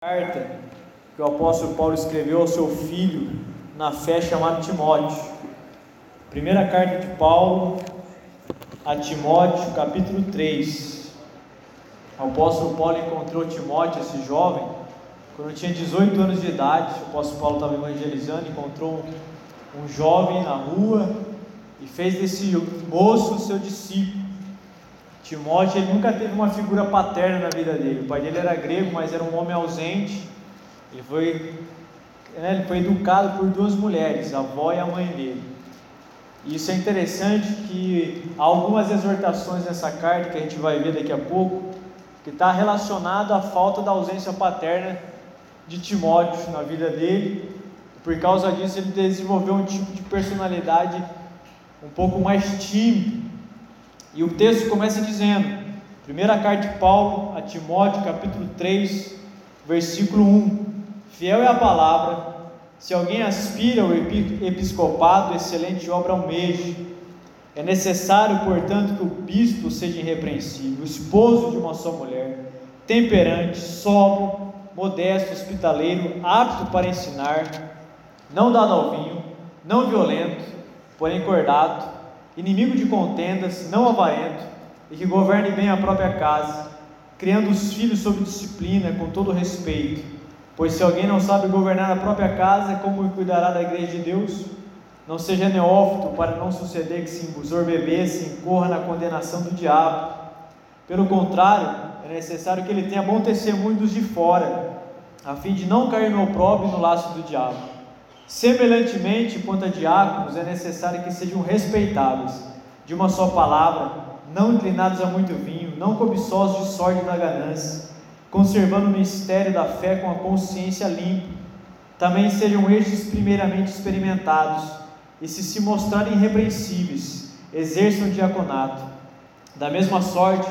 carta que o apóstolo Paulo escreveu ao seu filho na fé chamado Timóteo. Primeira carta de Paulo a Timóteo, capítulo 3. O apóstolo Paulo encontrou Timóteo, esse jovem, quando tinha 18 anos de idade. O apóstolo Paulo estava evangelizando, encontrou um, jovem na rua e fez desse moço seu discípulo. Timóteo ele nunca teve uma figura paterna na vida dele. O pai dele era grego, mas era um homem ausente. Ele foi, né, ele foi educado por duas mulheres, a avó e a mãe dele. E isso é interessante que há algumas exortações nessa carta que a gente vai ver daqui a pouco, que está relacionado à falta da ausência paterna de Timóteo na vida dele. Por causa disso, ele desenvolveu um tipo de personalidade um pouco mais tímido e o texto começa dizendo, primeira carta de Paulo a Timóteo, capítulo 3, versículo 1: Fiel é a palavra, se alguém aspira ao episcopado, excelente obra almeje. É necessário, portanto, que o bispo seja irrepreensível, esposo de uma só mulher, temperante, sóbrio, modesto, hospitaleiro, apto para ensinar, não dado ao vinho, não violento, porém cordado, inimigo de contendas, não avarento, e que governe bem a própria casa, criando os filhos sob disciplina, com todo respeito. Pois se alguém não sabe governar a própria casa, como cuidará da igreja de Deus? Não seja neófito para não suceder que se ensorbebesse e incorra na condenação do diabo. Pelo contrário, é necessário que ele tenha bom testemunho dos de fora, a fim de não cair no opróbrio e no laço do diabo. Semelhantemente, quanto a diáconos, é necessário que sejam respeitáveis, de uma só palavra, não inclinados a muito vinho, não cobiçosos de sorte da ganância, conservando o mistério da fé com a consciência limpa. Também sejam estes primeiramente experimentados, e se se mostrarem irrepreensíveis, exerçam o diaconato. Da mesma sorte,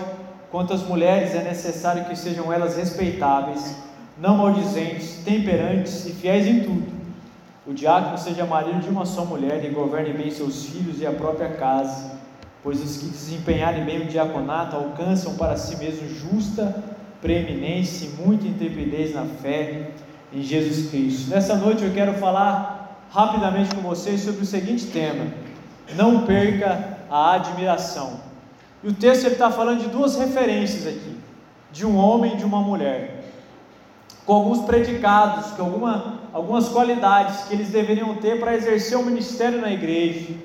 quanto às mulheres, é necessário que sejam elas respeitáveis, não maldizentes, temperantes e fiéis em tudo o diácono seja marido de uma só mulher e governe bem seus filhos e a própria casa, pois os que desempenharem bem o diaconato alcançam para si mesmos justa preeminência e muita intrepidez na fé em Jesus Cristo. Nessa noite eu quero falar rapidamente com vocês sobre o seguinte tema: não perca a admiração. E o texto está falando de duas referências aqui, de um homem e de uma mulher, com alguns predicados, com alguma algumas qualidades que eles deveriam ter para exercer o ministério na igreja.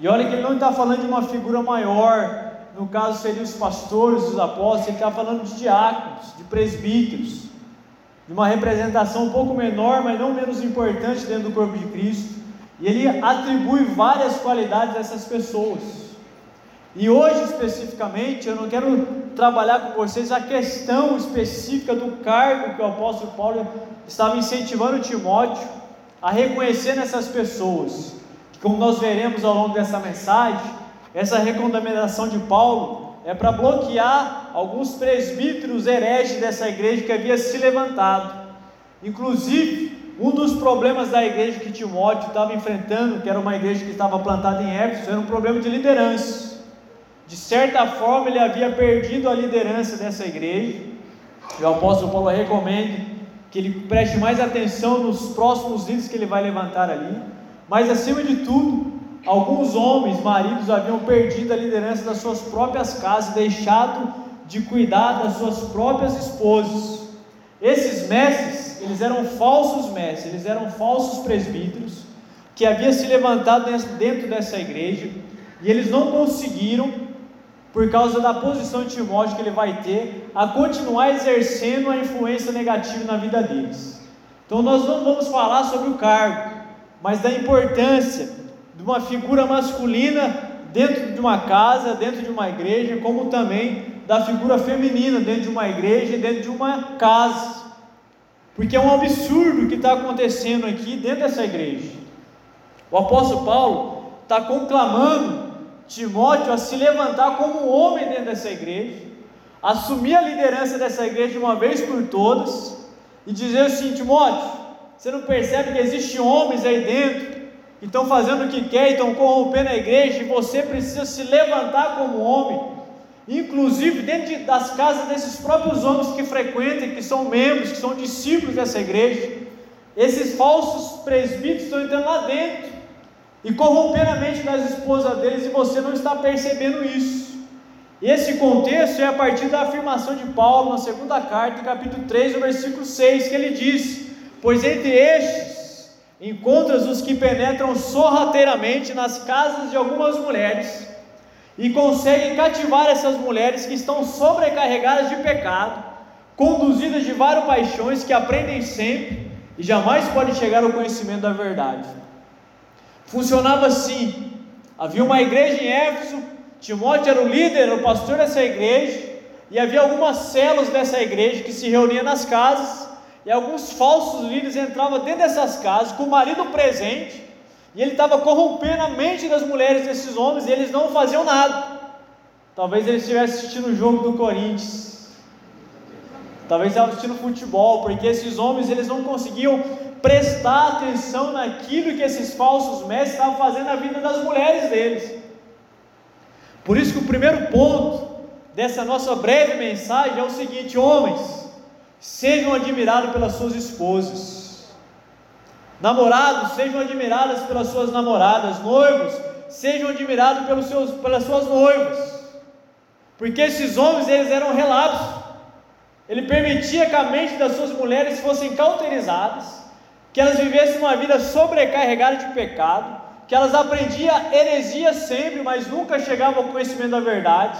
E olha que ele não está falando de uma figura maior, no caso seriam os pastores, os apóstolos, ele está falando de diáconos, de presbíteros, de uma representação um pouco menor, mas não menos importante dentro do corpo de Cristo. E ele atribui várias qualidades a essas pessoas. E hoje especificamente eu não quero trabalhar com vocês a questão específica do cargo que o apóstolo Paulo estava incentivando Timóteo a reconhecer nessas pessoas. Como nós veremos ao longo dessa mensagem, essa recomendação de Paulo é para bloquear alguns presbíteros hereges dessa igreja que havia se levantado. Inclusive, um dos problemas da igreja que Timóteo estava enfrentando, que era uma igreja que estava plantada em Éfeso, era um problema de liderança. De certa forma, ele havia perdido a liderança dessa igreja. E o apóstolo Paulo recomenda que ele preste mais atenção nos próximos líderes que ele vai levantar ali. Mas, acima de tudo, alguns homens, maridos, haviam perdido a liderança das suas próprias casas, deixado de cuidar das suas próprias esposas. Esses mestres, eles eram falsos mestres, eles eram falsos presbíteros que haviam se levantado dentro dessa igreja e eles não conseguiram por causa da posição de Timóteo que ele vai ter, a continuar exercendo a influência negativa na vida deles. Então nós não vamos falar sobre o cargo, mas da importância de uma figura masculina dentro de uma casa, dentro de uma igreja, como também da figura feminina dentro de uma igreja, dentro de uma casa. Porque é um absurdo o que está acontecendo aqui dentro dessa igreja. O apóstolo Paulo está conclamando Timóteo a se levantar como um homem dentro dessa igreja, assumir a liderança dessa igreja de uma vez por todas e dizer assim: Timóteo, você não percebe que existem homens aí dentro que estão fazendo o que quer estão corrompendo a igreja e você precisa se levantar como homem inclusive dentro das casas desses próprios homens que frequentam, que são membros, que são discípulos dessa igreja, esses falsos presbíteros estão entrando lá dentro e corrompendo a mente das esposas deles e você não está percebendo isso. Esse contexto é a partir da afirmação de Paulo na segunda carta, capítulo 3, no versículo 6, que ele diz: Pois entre estes encontras os que penetram sorrateiramente nas casas de algumas mulheres e conseguem cativar essas mulheres que estão sobrecarregadas de pecado, conduzidas de várias paixões que aprendem sempre e jamais podem chegar ao conhecimento da verdade. Funcionava assim: havia uma igreja em Éfeso, Timóteo era o líder, era o pastor dessa igreja, e havia algumas células dessa igreja que se reuniam nas casas, e alguns falsos líderes entravam dentro dessas casas com o marido presente, e ele estava corrompendo a mente das mulheres desses homens, e eles não faziam nada. Talvez eles estivessem assistindo o jogo do Corinthians. Talvez estavam assistindo futebol, porque esses homens eles não conseguiam prestar atenção naquilo que esses falsos mestres estavam fazendo na vida das mulheres deles. Por isso que o primeiro ponto dessa nossa breve mensagem é o seguinte: homens, sejam admirados pelas suas esposas. Namorados, sejam admirados pelas suas namoradas. Noivos, sejam admirados pelos seus, pelas suas noivas. Porque esses homens, eles eram relapsos. Ele permitia que a mente das suas mulheres fossem cauterizadas que elas vivessem uma vida sobrecarregada de pecado, que elas aprendiam heresia sempre, mas nunca chegavam ao conhecimento da verdade,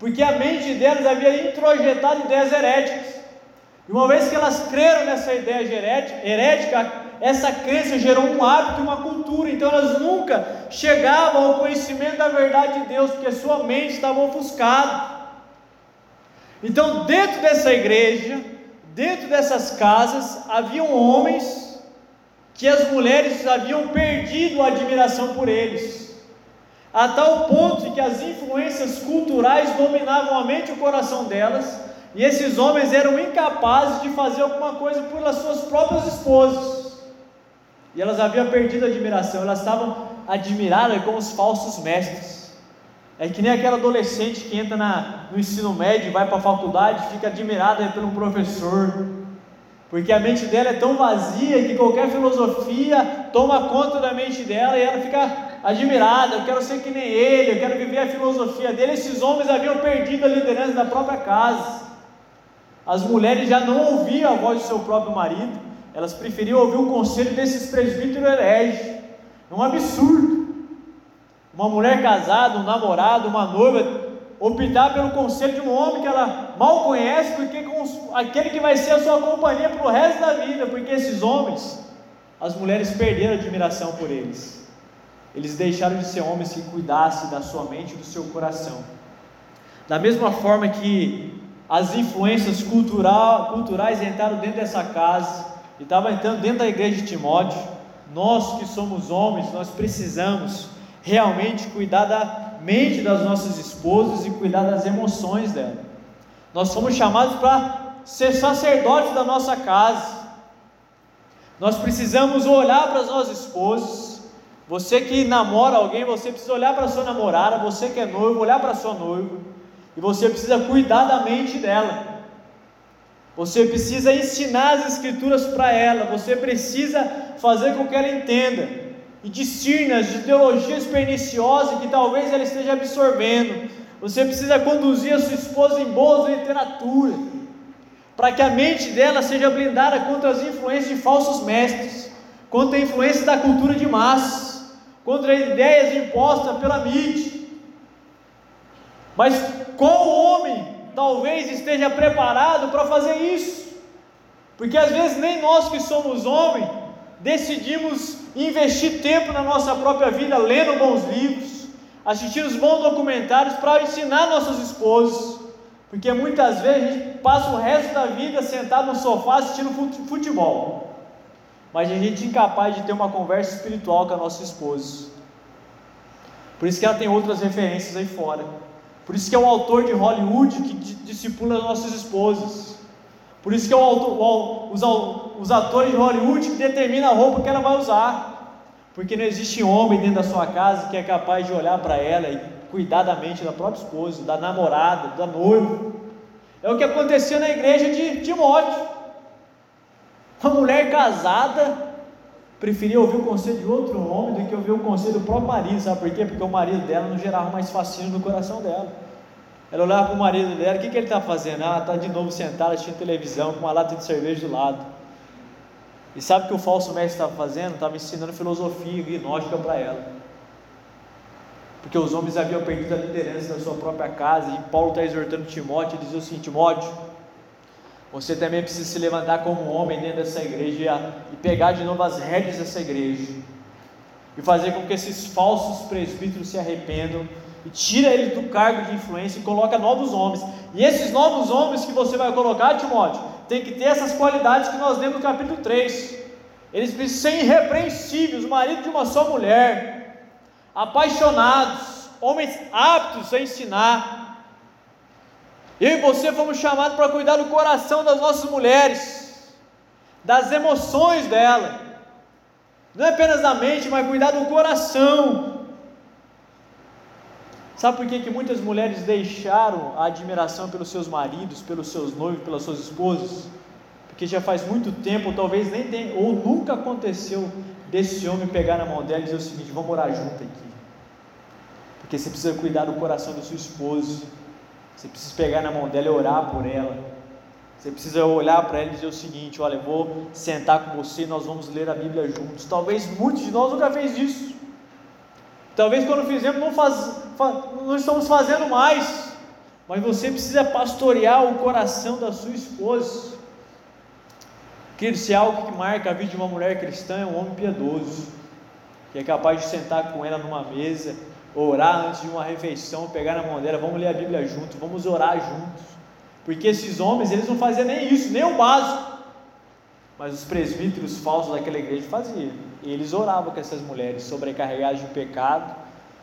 porque a mente delas havia introjetado ideias heréticas. E uma vez que elas creram nessa ideia herética, essa crença gerou um hábito e uma cultura, então elas nunca chegavam ao conhecimento da verdade de Deus, porque sua mente estava ofuscada. Então, dentro dessa igreja, dentro dessas casas, haviam homens que as mulheres haviam perdido a admiração por eles, a tal ponto que as influências culturais dominavam a mente e o coração delas, e esses homens eram incapazes de fazer alguma coisa pelas suas próprias esposas, e elas haviam perdido a admiração, elas estavam admiradas com os falsos mestres. É que nem aquela adolescente que entra na, no ensino médio, vai para a faculdade, fica admirada pelo professor, porque a mente dela é tão vazia que qualquer filosofia toma conta da mente dela e ela fica admirada. Eu quero ser que nem ele, eu quero viver a filosofia dele. Esses homens haviam perdido a liderança da própria casa. As mulheres já não ouviam a voz do seu próprio marido, elas preferiam ouvir o conselho desses presbíteros hereges. É um absurdo. Uma mulher casada, um namorado, uma noiva optar pelo conselho de um homem que ela mal conhece do que com aquele que vai ser a sua companhia para o resto da vida, porque esses homens, as mulheres perderam admiração por eles. Eles deixaram de ser homens que cuidassem da sua mente e do seu coração. Da mesma forma que as influências cultural, culturais entraram dentro dessa casa e estavam entrando dentro da igreja de Timóteo, nós que somos homens, nós precisamos realmente cuidar da mente das nossas esposas e cuidar das emoções dela. Nós somos chamados para ser sacerdotes da nossa casa. Nós precisamos olhar para as nossas esposas. Você que namora alguém, você precisa olhar para sua namorada. Você que é noivo, olhar para sua noiva. E você precisa cuidar da mente dela. Você precisa ensinar as escrituras para ela. Você precisa fazer com que ela entenda e discirne as ideologias perniciosas que talvez ela esteja absorvendo. Você precisa conduzir a sua esposa em boa literatura, para que a mente dela seja blindada contra as influências de falsos mestres, contra a influência da cultura de massas, contra ideias impostas pela mídia. Mas qual homem talvez esteja preparado para fazer isso? Porque às vezes nem nós que somos homens decidimos investir tempo na nossa própria vida lendo bons livros, assistindo bons documentários para ensinar nossos esposos, porque muitas vezes a gente passa o resto da vida sentado no sofá assistindo futebol, mas a gente é incapaz de ter uma conversa espiritual com a nossa esposa. Por isso que ela tem outras referências aí fora. Por isso que é um autor de Hollywood que discipula nossas esposas. Por isso que é o, o, os, os atores de Hollywood que determinam a roupa que ela vai usar. Porque não existe homem dentro da sua casa que é capaz de olhar para ela e cuidar da mente da própria esposa, da namorada, da noiva. É o que acontecia na igreja de Timóteo. Uma mulher casada preferia ouvir o conselho de outro homem do que ouvir o conselho do próprio marido, sabe por quê? Porque o marido dela não gerava mais fascínio no coração dela. Ela olhava para o marido dela, o que, que ele está fazendo? Ah, está de novo sentado assistindo televisão com uma lata de cerveja do lado. E sabe o que o falso mestre estava fazendo? Estava ensinando filosofia gnóstica para ela. Porque os homens haviam perdido a liderança da sua própria casa, e Paulo está exortando Timóteo, ele diz assim: Timóteo, você também precisa se levantar como homem dentro dessa igreja e pegar de novo as rédeas dessa igreja, e fazer com que esses falsos presbíteros se arrependam e tira eles do cargo de influência e coloca novos homens. E esses novos homens que você vai colocar, Timóteo, tem que ter essas qualidades que nós lemos no capítulo 3. Eles precisam ser irrepreensíveis, marido de uma só mulher, apaixonados, homens aptos a ensinar. Eu e você fomos chamados para cuidar do coração das nossas mulheres, das emoções dela, não é apenas da mente, mas cuidar do coração. Sabe por que, que muitas mulheres deixaram a admiração pelos seus maridos, pelos seus noivos, pelas suas esposas? Porque já faz muito tempo, talvez nem tem, ou nunca aconteceu desse homem pegar na mão dela e dizer o seguinte: vamos morar junto aqui. Porque você precisa cuidar do coração da sua esposa, você precisa pegar na mão dela e orar por ela. Você precisa olhar para ela e dizer o seguinte: olha, eu vou sentar com você e nós vamos ler a Bíblia juntos. Talvez muitos de nós nunca fez isso. Talvez quando fizemos não, faz, não estamos fazendo mais, mas você precisa pastorear o coração da sua esposa. Querido, se é algo que marca a vida de uma mulher cristã, é um homem piedoso, que é capaz de sentar com ela numa mesa, orar antes de uma refeição, pegar na mão dela, vamos ler a Bíblia juntos, vamos orar juntos. Porque esses homens, eles não faziam nem isso, nem o básico. Mas os presbíteros falsos daquela igreja faziam. E eles oravam com essas mulheres, sobrecarregadas de pecado,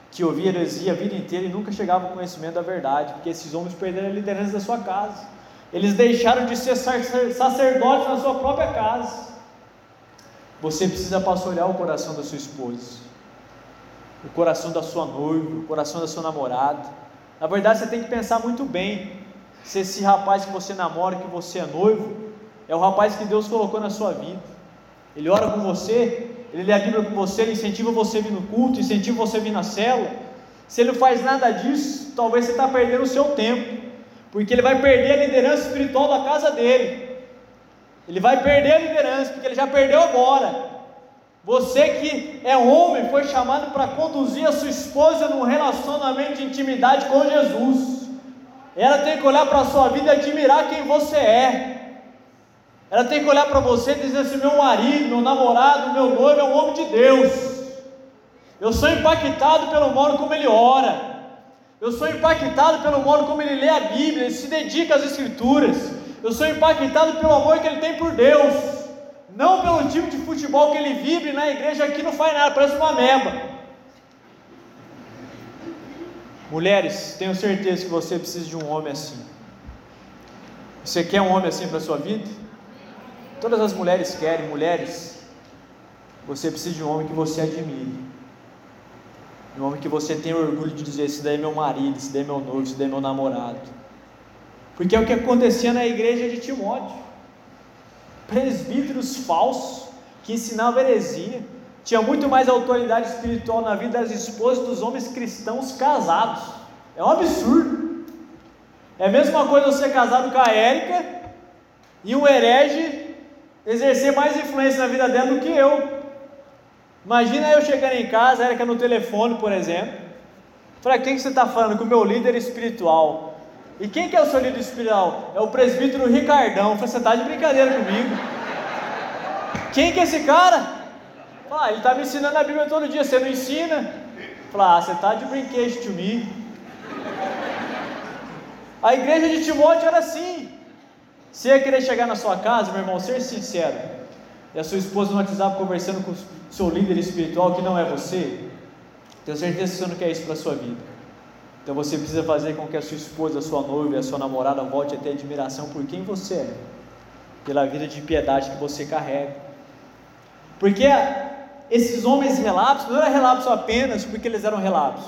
que ouviam heresia a vida inteira e nunca chegavam ao conhecimento da verdade, porque esses homens perderam a liderança da sua casa. Eles deixaram de ser sacerdotes na sua própria casa. Você precisa pastorear o coração da sua esposa, o coração da sua noiva, o coração da sua namorada. Na verdade, você tem que pensar muito bem se esse rapaz que você namora, que você é noivo, é o rapaz que Deus colocou na sua vida. Ele ora com você, ele lê a Bíblia com você, ele incentiva você a vir no culto, incentiva você a vir na célula. Se ele não faz nada disso, talvez você está perdendo o seu tempo, porque ele vai perder a liderança espiritual da casa dele. Ele vai perder a liderança, porque ele já perdeu agora. Você que é homem, foi chamado para conduzir a sua esposa num relacionamento de intimidade com Jesus. Ela tem que olhar para a sua vida e admirar quem você é. Ela tem que olhar para você e dizer assim: meu marido, meu namorado, meu noivo é um homem de Deus. Eu sou impactado pelo modo como ele ora. Eu sou impactado pelo modo como ele lê a Bíblia, ele se dedica às Escrituras. Eu sou impactado pelo amor que ele tem por Deus. Não pelo tipo de futebol que ele vive na igreja aqui não faz nada, parece uma meba. Mulheres, tenho certeza que você precisa de um homem assim. Você quer um homem assim para a sua vida? Todas as mulheres querem, mulheres, você precisa de um homem que você admire. Um homem que você tenha orgulho de dizer: esse daí é meu marido, esse daí é meu noivo, esse daí é meu namorado. Porque é o que acontecia na igreja de Timóteo. Presbíteros falsos que ensinavam heresia. Tinha muito mais autoridade espiritual na vida das esposas dos homens cristãos casados. É um absurdo. É a mesma coisa você casado com a Érica e um herege exercer mais influência na vida dela do que eu. Imagina eu chegando em casa, era que no telefone, por exemplo. Falei, quem que você está falando? Com o meu líder espiritual. E quem que é o seu líder espiritual? É o presbítero Ricardão. Falei, você está de brincadeira comigo? Quem que é esse cara? Ah, ele está me ensinando a Bíblia todo dia, você não ensina? Falei, ah, você está de brinquedo to me. A igreja de Timóteo era assim. Você ia querer chegar na sua casa, meu irmão, ser sincero, e a sua esposa no WhatsApp conversando com o seu líder espiritual que não é você, tenho certeza que você não quer isso para a sua vida. Então você precisa fazer com que a sua esposa, a sua noiva a sua namorada volte a ter admiração por quem você é, pela vida de piedade que você carrega. Porque esses homens relapsos não eram relapsos apenas porque eles eram relapsos,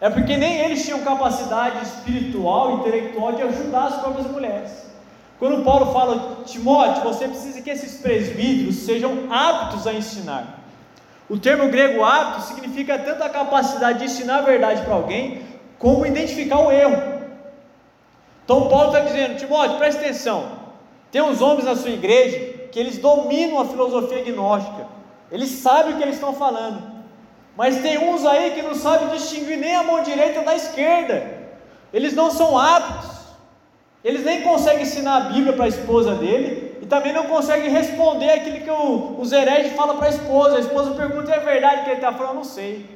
É porque nem eles tinham capacidade espiritual, intelectual de ajudar as próprias mulheres. Quando Paulo fala, Timóteo, você precisa que esses presbíteros sejam aptos a ensinar. O termo grego apto significa tanto a capacidade de ensinar a verdade para alguém, como identificar o erro. Então Paulo está dizendo, Timóteo, preste atenção. Tem uns homens na sua igreja que eles dominam a filosofia gnóstica. Eles sabem o que eles estão falando. Mas tem uns aí que não sabem distinguir nem a mão direita da esquerda. Eles não são aptos. Eles nem conseguem ensinar a Bíblia para a esposa dele e também não conseguem responder aquilo que o, os hereges falam para a esposa. A esposa pergunta: é verdade que ele está falando? Não sei.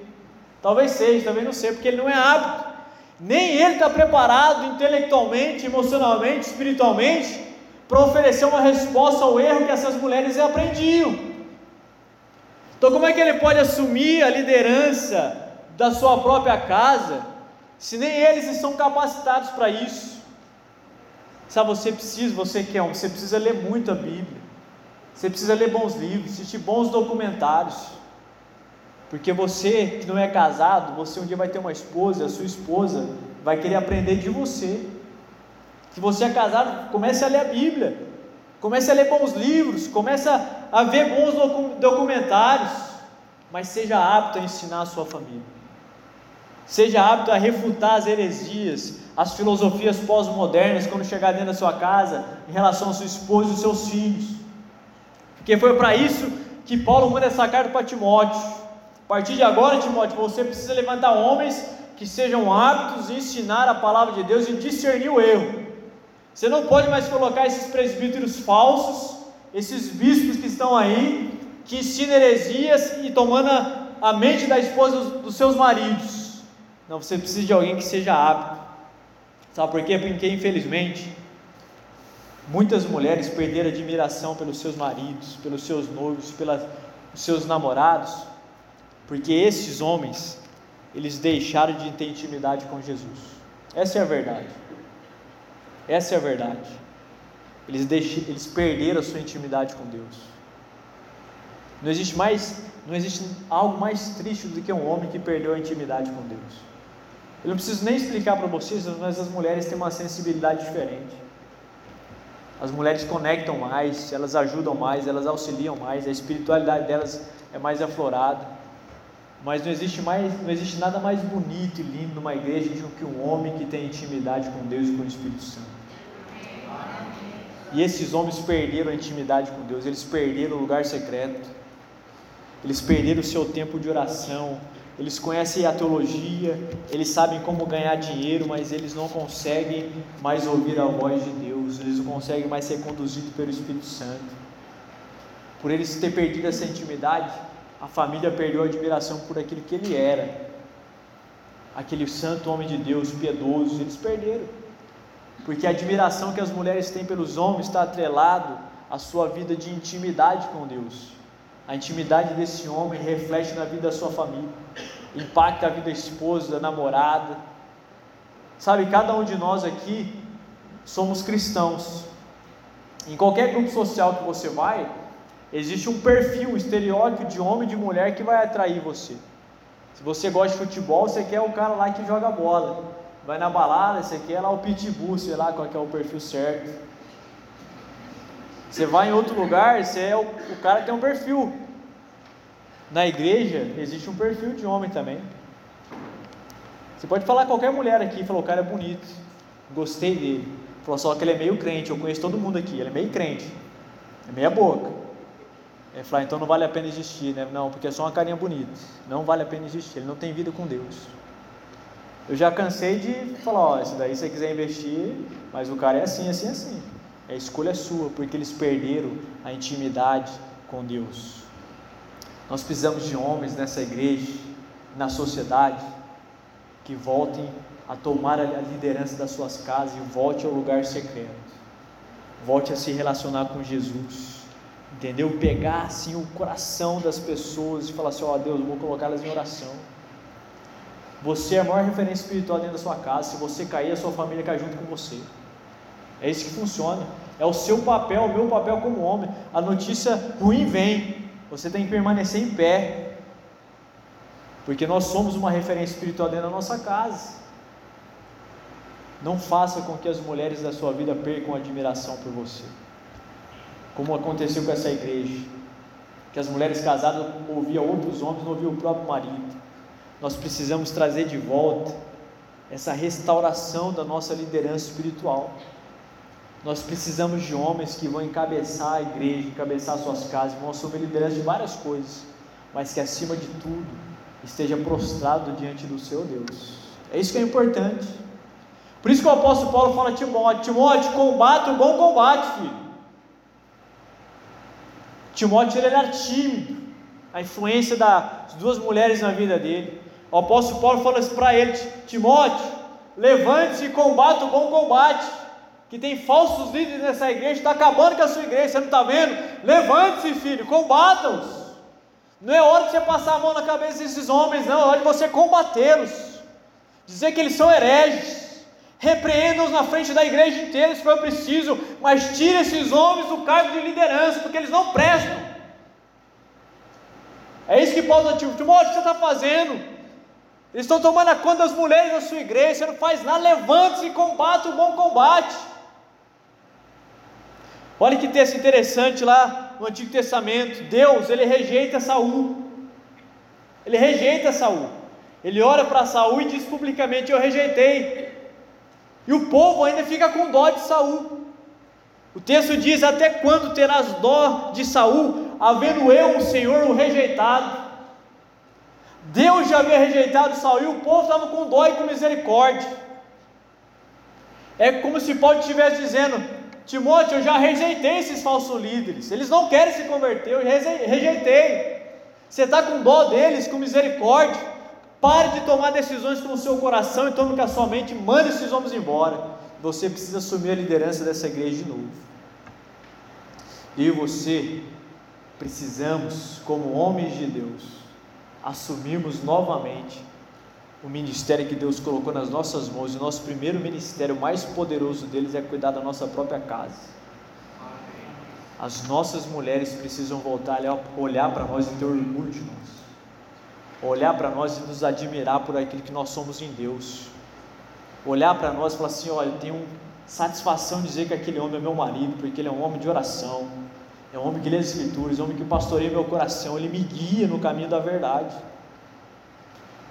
Talvez seja, talvez não sei, porque ele não é apto. Nem ele está preparado intelectualmente, emocionalmente, espiritualmente para oferecer uma resposta ao erro que essas mulheres aprendiam. Então, como é que ele pode assumir a liderança da sua própria casa, se nem eles estão capacitados para isso? Sabe, você precisa, você quer um, você precisa ler muito a Bíblia, você precisa ler bons livros, assistir bons documentários, porque você que não é casado, você um dia vai ter uma esposa, a sua esposa vai querer aprender de você. Se você é casado, comece a ler a Bíblia, comece a ler bons livros, comece a ver bons documentários, mas seja apto a ensinar a sua família. Seja apto a refutar as heresias, as filosofias pós-modernas quando chegar dentro da sua casa em relação ao seu esposo e aos seus filhos. Porque foi para isso que Paulo manda essa carta para Timóteo. A partir de agora, Timóteo, você precisa levantar homens que sejam aptos em ensinar a palavra de Deus e discernir o erro. Você não pode mais colocar esses presbíteros falsos, esses bispos que estão aí, que ensinam heresias e tomando a, mente da esposa dos seus maridos. Não, você precisa de alguém que seja apto. Sabe por quê? Porque infelizmente muitas mulheres perderam admiração pelos seus maridos, pelos seus noivos, pelos seus namorados, porque esses homens eles deixaram de ter intimidade com Jesus. Essa é a verdade. Essa é a verdade. Eles, deixam, eles perderam a sua intimidade com Deus. Não existe mais, não existe algo mais triste do que um homem que perdeu a intimidade com Deus. Eu não preciso nem explicar para vocês, mas as mulheres têm uma sensibilidade diferente. As mulheres conectam mais, elas ajudam mais, elas auxiliam mais, a espiritualidade delas é mais aflorada. Mas não existe mais, não existe nada mais bonito e lindo numa igreja do que um homem que tem intimidade com Deus e com o Espírito Santo. E esses homens perderam a intimidade com Deus, eles perderam o lugar secreto, eles perderam o seu tempo de oração, eles conhecem a teologia, eles sabem como ganhar dinheiro, mas eles não conseguem mais ouvir a voz de Deus, eles não conseguem mais ser conduzidos pelo Espírito Santo. Por eles ter perdido essa intimidade, a família perdeu a admiração por aquilo que ele era, aquele santo homem de Deus, piedoso, eles perderam porque a admiração que as mulheres têm pelos homens está atrelado à sua vida de intimidade com Deus. A intimidade desse homem reflete na vida da sua família, impacta a vida da esposa, da namorada. Sabe, cada um de nós aqui somos cristãos. Em qualquer grupo social que você vai, existe um perfil, um estereótipo de homem e de mulher que vai atrair você. Se você gosta de futebol, você quer o cara lá que joga bola vai na balada, aqui é lá o pitbull, sei lá qual é o perfil certo. Você vai em outro lugar, você é o, o cara tem um perfil. Na igreja existe um perfil de homem também. Você pode falar qualquer mulher aqui, falou, o cara é bonito, gostei dele. Falou só que ele é meio crente, eu conheço todo mundo aqui, ele é meio crente, é meia boca. Ele falou, ah, então não vale a pena existir, né? Não, porque é só uma carinha bonita. Não vale a pena existir, ele não tem vida com Deus. Eu já cansei de falar, ó, daí se você quiser investir, mas o cara é assim, assim, assim. A escolha é sua, porque eles perderam a intimidade com Deus. Nós precisamos de homens nessa igreja, na sociedade, que voltem a tomar a liderança das suas casas e volte ao lugar secreto. Volte a se relacionar com Jesus. Entendeu? Pegar assim o coração das pessoas e falar assim: ó oh, Deus, eu vou colocá-las em oração. Você é a maior referência espiritual dentro da sua casa. Se você cair, a sua família cai junto com você. É isso que funciona. É o seu papel, o meu papel como homem. A notícia ruim vem. Você tem que permanecer em pé. Porque nós somos uma referência espiritual dentro da nossa casa. Não faça com que as mulheres da sua vida percam admiração por você. Como aconteceu com essa igreja. Que as mulheres casadas ouviam outros homens, não ouviam o próprio marido. Nós precisamos trazer de volta essa restauração da nossa liderança espiritual. Nós precisamos de homens que vão encabeçar a igreja, encabeçar suas casas, vão assumir liderança de várias coisas, mas que acima de tudo esteja prostrado diante do seu Deus. É isso que é importante. Por isso que o apóstolo Paulo fala a Timóteo: Timóteo, combate o bom combate, filho. Timóteo ele era tímido, a influência das duas mulheres na vida dele. O apóstolo Paulo fala isso para ele: Timóteo, levante-se e combate o bom combate. Que tem falsos líderes nessa igreja, está acabando com a sua igreja, você não está vendo? Levante-se, filho, combata-os. Não é hora de você passar a mão na cabeça desses homens, não, é hora de você combatê-los, dizer que eles são hereges, repreenda-os na frente da igreja inteira se for preciso, mas tire esses homens do cargo de liderança, porque eles não prestam. É isso que Paulo está Timóteo, o que você está fazendo? Eles estão tomando a conta das mulheres da sua igreja, você não faz nada, levante-se e combate o bom combate. Olha que texto interessante lá no Antigo Testamento. Deus, ele rejeita Saul. Ele rejeita Saul. Ele olha para Saul e diz publicamente: Eu rejeitei. E o povo ainda fica com dó de Saul. O texto diz: Até quando terás dó de Saul, havendo eu, o Senhor, o rejeitado? Deus já havia rejeitado Saul e o povo estava com dó e com misericórdia. É como se Paulo estivesse dizendo: Timóteo, eu já rejeitei esses falsos líderes, eles não querem se converter, eu rejeitei. Você está com dó deles, com misericórdia. Pare de tomar decisões com o seu coração e tome com a sua mente, mande esses homens embora. Você precisa assumir a liderança dessa igreja de novo. Eu e você precisamos, como homens de Deus, assumirmos novamente o ministério que Deus colocou nas nossas mãos. O nosso primeiro ministério mais poderoso deles é cuidar da nossa própria casa. As nossas mulheres precisam voltar a olhar para nós e ter orgulho de nós. Olhar para nós e nos admirar por aquilo que nós somos em Deus. Olhar para nós e falar assim: olha, eu tenho satisfação de dizer que aquele homem é meu marido, porque ele é um homem de oração é um homem que lê as Escrituras, é um homem que pastoreia meu coração, ele me guia no caminho da verdade.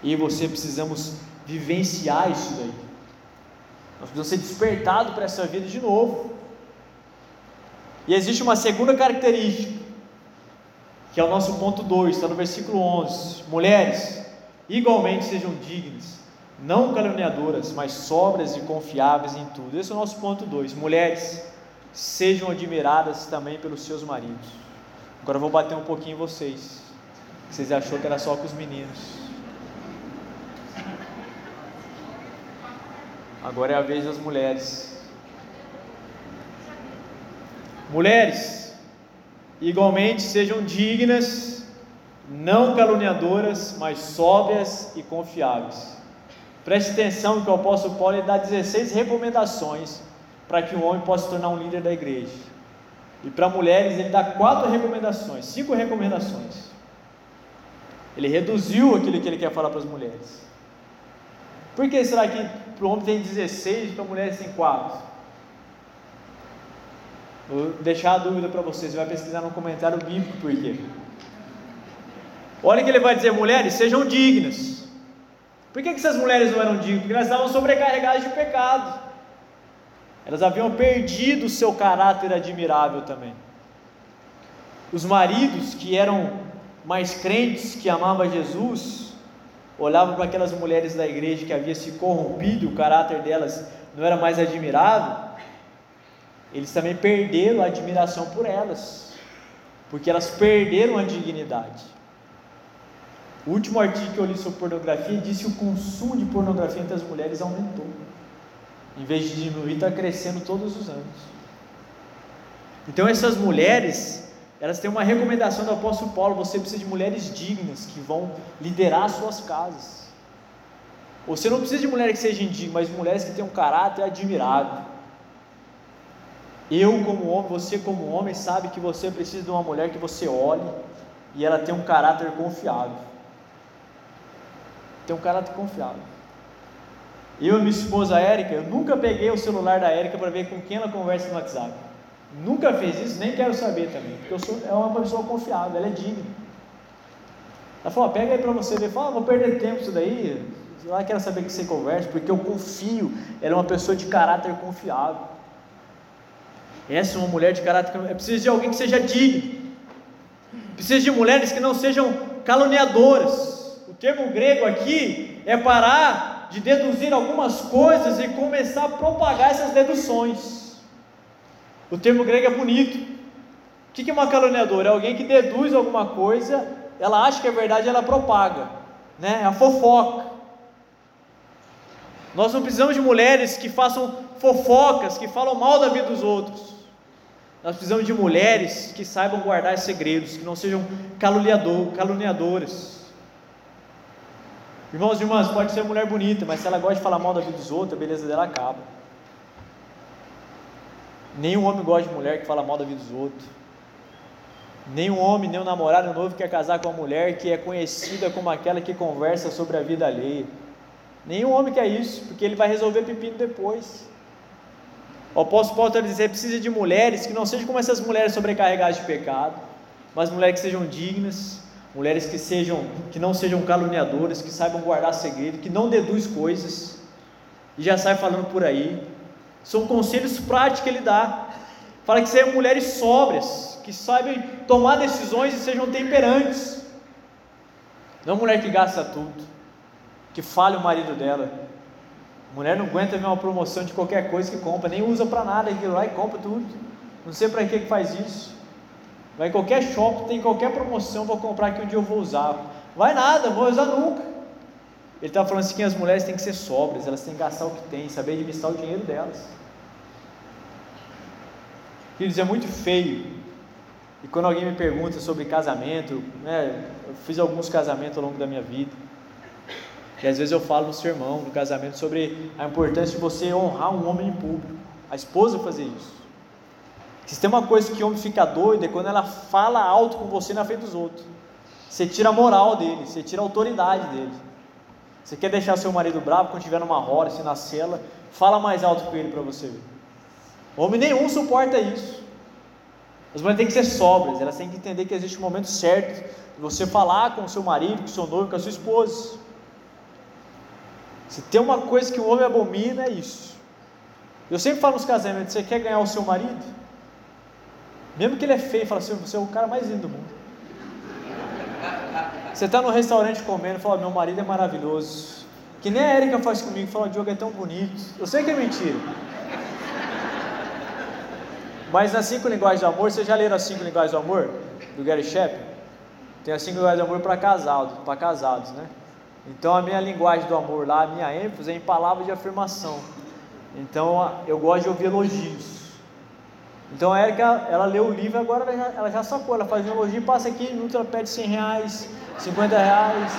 E você precisamos vivenciar isso daí. Nós precisamos ser despertados para essa vida de novo. E existe uma segunda característica, que é o nosso ponto 2, está no versículo 11: Mulheres, igualmente sejam dignas, não caluniadoras, mas sóbrias e confiáveis em tudo. Esse é o nosso ponto 2. Mulheres, sejam admiradas também pelos seus maridos. Agora eu vou bater um pouquinho em vocês. Vocês achou que era só com os meninos. Agora é a vez das mulheres. Mulheres, igualmente sejam dignas, não caluniadoras, mas sóbrias e confiáveis. Preste atenção que o apóstolo Paulo dá 16 recomendações para que um homem possa se tornar um líder da igreja. E para mulheres ele dá quatro recomendações, cinco recomendações. Ele reduziu aquilo que ele quer falar para as mulheres. Por que será que para o homem tem 16 e para mulheres tem 4? Vou deixar a dúvida para vocês, você vai pesquisar no comentário bíblico por quê. Olha que ele vai dizer, mulheres, sejam dignas. Por que, que essas mulheres não eram dignas? Porque elas estavam sobrecarregadas de pecado. Elas haviam perdido o seu caráter admirável também. Os maridos que eram mais crentes, que amavam Jesus, olhavam para aquelas mulheres da igreja que havia se corrompido, o caráter delas não era mais admirável, eles também perderam a admiração por elas, porque elas perderam a dignidade. O último artigo que eu li sobre pornografia disse que o consumo de pornografia entre as mulheres aumentou em vez de diminuir, está crescendo todos os anos. Então essas mulheres, elas têm uma recomendação do apóstolo Paulo: você precisa de mulheres dignas que vão liderar suas casas. Você não precisa de mulheres que sejam dignas, mas mulheres que tenham um caráter admirável. Eu, como homem, você, como homem, sabe que você precisa de uma mulher que você olhe e ela tem um caráter confiável. tem um caráter confiável. Eu e minha esposa Érica, eu nunca peguei o celular da Érica para ver com quem ela conversa no WhatsApp. Nunca fez isso, nem quero saber também, porque eu sou é uma pessoa confiável, ela é digna. Ela falou: pega aí para você ver, fala, vou perder tempo isso daí. Lá quero saber que você conversa, porque eu confio. Ela é uma pessoa de caráter confiável. Essa é uma mulher de caráter. É preciso de alguém que seja digno. Precisa de mulheres que não sejam caluniadoras. O termo grego aqui é parar de deduzir algumas coisas e começar a propagar essas deduções. O termo grego é bonito. O que é uma caluniadora? É alguém que deduz alguma coisa, ela acha que é verdade, ela propaga, né? É a fofoca. Nós não precisamos de mulheres que façam fofocas, que falam mal da vida dos outros. Nós precisamos de mulheres que saibam guardar segredos, que não sejam caluniador, caluniadoras. Irmãos e irmãs, pode ser mulher bonita, mas se ela gosta de falar mal da vida dos outros, a beleza dela acaba. Nenhum homem gosta de mulher que fala mal da vida dos outros. Nenhum homem, nem um namorado novo quer casar com uma mulher que é conhecida como aquela que conversa sobre a vida alheia. Nenhum homem quer isso, porque ele vai resolver pepino depois. O apóstolo Paulo está dizendo: precisa de mulheres que não sejam como essas mulheres sobrecarregadas de pecado, mas mulheres que sejam dignas, mulheres que sejam, que não sejam caluniadoras, que saibam guardar segredo, que não deduz coisas e já sai falando por aí. São conselhos práticos que ele dá. Fala que sejam mulheres sóbrias, que saibam tomar decisões e sejam temperantes. Não mulher que gasta tudo, que fale o marido dela. mulher não aguenta ver uma promoção de qualquer coisa que compra, nem usa para nada aquilo lá e compra tudo. Não sei para que que faz isso. Vai em qualquer shopping, tem qualquer promoção, vou comprar que um dia eu vou usar. Vai nada, vou usar nunca. Ele está falando assim que as mulheres têm que ser sóbrias, elas têm que gastar o que têm, saber administrar o dinheiro delas. Queridos, é muito feio. E quando alguém me pergunta sobre casamento, né, eu fiz alguns casamentos ao longo da minha vida. E às vezes eu falo no sermão, no casamento, sobre a importância de você honrar um homem em público. A esposa fazer isso. Se tem uma coisa que o homem fica doido é quando ela fala alto com você na frente dos outros. Você tira a moral dele, você tira a autoridade dele. Você quer deixar seu marido bravo quando estiver numa roda, assim, na cela, fala mais alto com ele para você ver. Homem nenhum suporta isso. As mulheres têm que ser sóbrias, elas têm que entender que existe um momento certo de você falar com o seu marido, com o seu noivo, com a sua esposa. Se tem uma coisa que o homem abomina, é isso. Eu sempre falo nos casamentos: você quer ganhar o seu marido? Mesmo que ele é feio, fala assim, você é o cara mais lindo do mundo. Você está no restaurante comendo fala, meu marido é maravilhoso. Que nem a Erika faz comigo, fala, Diogo é tão bonito. Eu sei que é mentira. Mas nas cinco linguagens do amor, vocês já leram as cinco linguagens do amor? Do Gary Shep? Tem as cinco linguagens do amor para casados, para casados, né? Então a minha linguagem do amor lá, a minha ênfase é em palavras de afirmação. Então eu gosto de ouvir elogios. Então a Erika, ela leu o livro agora ela já, ela já sacou, ela faz um elogio, passa aqui, minuto ela pede 100 reais, 50 reais.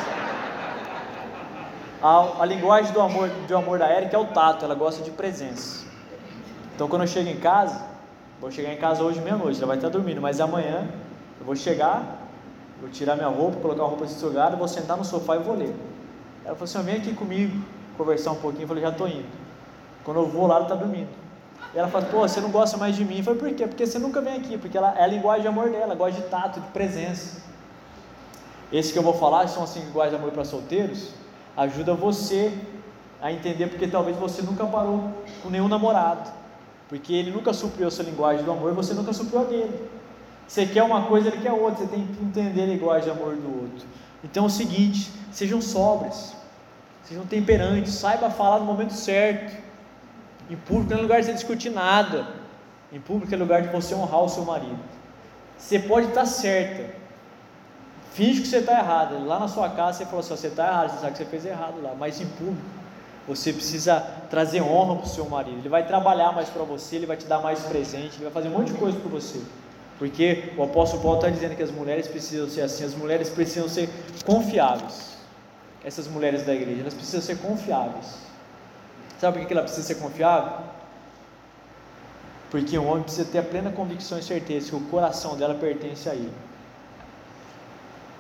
A, a linguagem do amor, do amor da Erika é o tato, ela gosta de presença. Então quando eu chego em casa, vou chegar em casa hoje meia-noite, ela vai estar dormindo, mas amanhã eu vou chegar, vou tirar minha roupa, colocar a roupa lugar, vou sentar no sofá e vou ler. Ela falou assim, vem aqui comigo, conversar um pouquinho, eu falei, já estou indo. Quando eu vou lá, ela está dormindo. E ela fala, pô, você não gosta mais de mim. Eu falei, por quê? Porque você nunca vem aqui, porque ela, é a linguagem de amor dela, gosta de tato, de presença. Esse que eu vou falar são assim, linguagem de amor para solteiros, ajuda você a entender porque talvez você nunca parou com nenhum namorado, porque ele nunca supriu a sua linguagem do amor você nunca supriu a dele. Você quer uma coisa, ele quer outra, você tem que entender a linguagem de amor do outro. Então é o seguinte, sejam sobres, sejam temperantes, saiba falar no momento certo. Em público não é lugar de você discutir nada. Em público é lugar de você honrar o seu marido. Você pode estar certa. Finge que você está errado. Lá na sua casa você falou assim: você está errado, você sabe que você fez errado lá. Mas em público, você precisa trazer honra para o seu marido. Ele vai trabalhar mais para você, ele vai te dar mais presente, ele vai fazer um monte de coisa para você. Porque o apóstolo Paulo está dizendo que as mulheres precisam ser assim, as mulheres precisam ser confiáveis. Essas mulheres da igreja, elas precisam ser confiáveis. Sabe por que ela precisa ser confiável? Porque um homem precisa ter a plena convicção e certeza que o coração dela pertence a ele.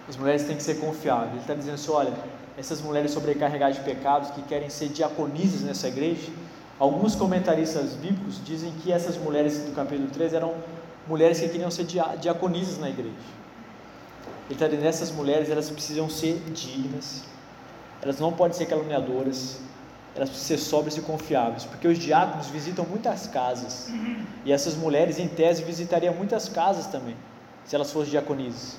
As mulheres têm que ser confiáveis. Ele está dizendo assim: olha, essas mulheres sobrecarregadas de pecados que querem ser diaconisas nessa igreja, alguns comentaristas bíblicos dizem que essas mulheres do capítulo 3 eram mulheres que queriam ser diaconisas na igreja. Ele está dizendo: essas mulheres elas precisam ser dignas, elas não podem ser caluniadoras, elas precisam ser sóbrias e confiáveis, porque os diáconos visitam muitas casas, e essas mulheres, em tese, visitariam muitas casas também, se elas fossem diaconisas.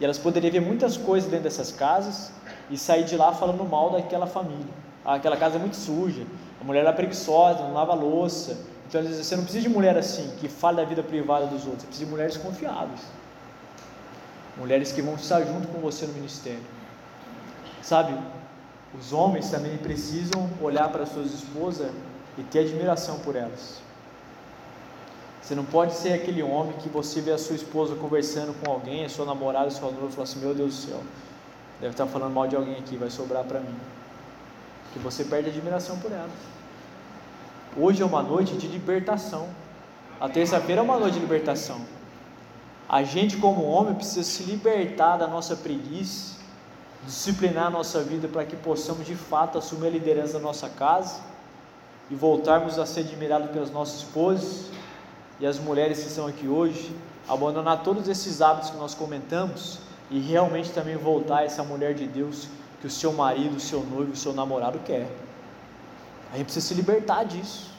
E elas poderiam ver muitas coisas dentro dessas casas e sair de lá falando mal daquela família. Ah, aquela casa é muito suja, a mulher é preguiçosa, não lava louça. Então, às vezes, você não precisa de mulher assim, que fale da vida privada dos outros, você precisa de mulheres confiáveis. Mulheres que vão estar junto com você no ministério. Sabe, os homens também precisam olhar para suas esposas e ter admiração por elas. Você não pode ser aquele homem que você vê a sua esposa conversando com alguém, a sua namorada, a sua noiva, e fala assim: Meu Deus do céu, deve estar falando mal de alguém aqui, vai sobrar para mim. Que você perde admiração por elas. Hoje é uma noite de libertação. A terça-feira é uma noite de libertação. A gente, como homem, precisa se libertar da nossa preguiça disciplinar a nossa vida para que possamos de fato assumir a liderança da nossa casa e voltarmos a ser admirados pelas nossas esposas e as mulheres que estão aqui hoje, abandonar todos esses hábitos que nós comentamos e realmente também voltar a essa mulher de Deus que o seu marido, o seu noivo, o seu namorado quer. A gente precisa se libertar disso.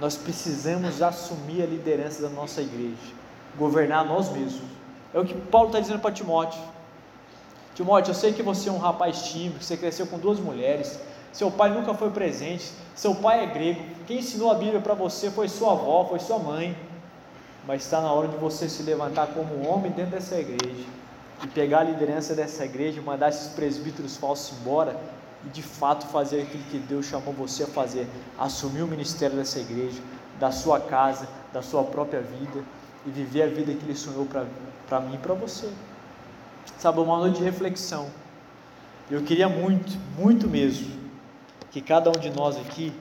Nós precisamos assumir a liderança da nossa igreja, governar nós mesmos. É o que Paulo está dizendo para Timóteo. Timóteo, eu sei que você é um rapaz tímido, você cresceu com duas mulheres, seu pai nunca foi presente, seu pai é grego, quem ensinou a Bíblia para você foi sua avó, foi sua mãe. Mas está na hora de você se levantar como homem dentro dessa igreja e pegar a liderança dessa igreja, mandar esses presbíteros falsos embora e de fato fazer aquilo que Deus chamou você a fazer, assumir o ministério dessa igreja, da sua casa, da sua própria vida e viver a vida que Ele sonhou para mim e para você sabe, uma noite de reflexão. Eu queria muito, muito mesmo, que cada um de nós aqui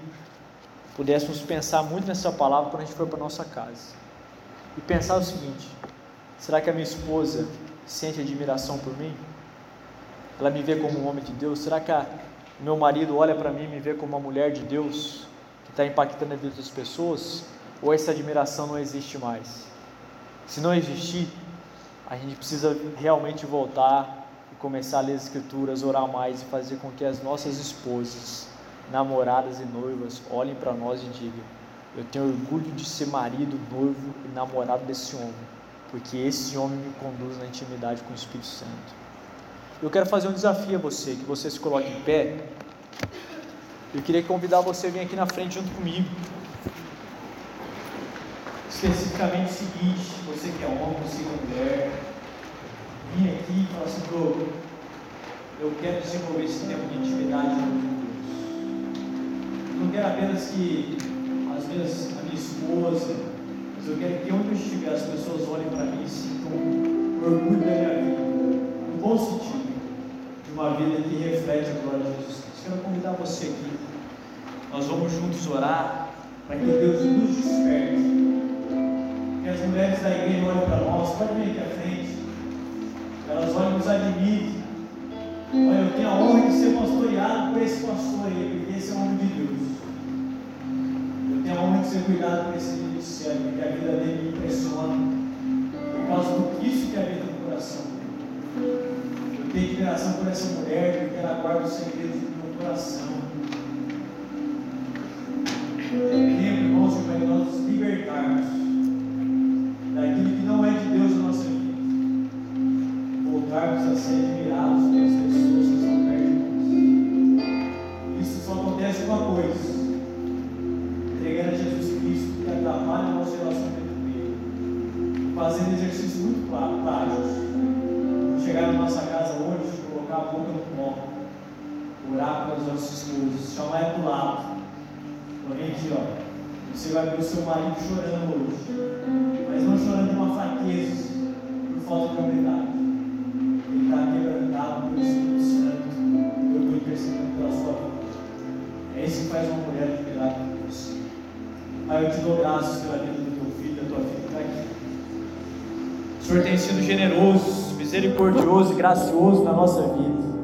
pudéssemos pensar muito nessa palavra quando a gente for para nossa casa. E pensar o seguinte: será que a minha esposa sente admiração por mim? Ela me vê como um homem de Deus? Será que o meu marido olha para mim e me vê como uma mulher de Deus que está impactando a vida das pessoas? Ou essa admiração não existe mais? Se não existir, a gente precisa realmente voltar e começar a ler as escrituras, orar mais e fazer com que as nossas esposas, namoradas e noivas olhem para nós e digam: Eu tenho orgulho de ser marido, noivo e namorado desse homem, porque esse homem me conduz na intimidade com o Espírito Santo. Eu quero fazer um desafio a você, que você se coloque em pé. Eu queria convidar você a vir aqui na frente junto comigo especificamente o seguinte: você que é homem, você que é mulher, vim aqui e falar assim, eu quero desenvolver esse tempo de intimidade com Deus. Eu não quero apenas que as minhas, a minha esposa, mas eu quero que onde eu estiver as pessoas olhem para mim e sintam orgulho da minha vida, no bom sentido, de uma vida que reflete a glória de Jesus Cristo. Quero convidar você aqui. Nós vamos juntos orar para que Deus nos desperte que as mulheres da igreja olhem para nós, pode vir aqui à frente, elas olhem e nos admirem. Olha, eu tenho a honra de ser pastoreado por esse pastor aí, porque esse é o homem de Deus. Eu tenho a honra de ser cuidado por esse céu, porque a vida dele me impressiona, por causa do Cristo que habita no coração. Eu tenho admiração por essa mulher, porque ela guarda os segredos do meu coração. A ser admirados pelas pessoas que estão perto de nós. Isso só acontece uma coisa: entregando a Jesus Cristo que atrapalha o nosso relacionamento com Ele. Fazendo exercícios muito práticos. Chegar na nossa casa hoje, colocar a boca no pó, orar pelas nossas esposas, chamar ela para o lado. Alguém aqui. Você vai ver o seu marido chorando hoje mas não chorando de uma fraqueza, por falta de humildade. Faz uma mulher milagre com você. Pai, eu te dou graças pela vida do teu filho, da tua filha está aqui. O Senhor tem sido generoso, misericordioso e gracioso na nossa vida.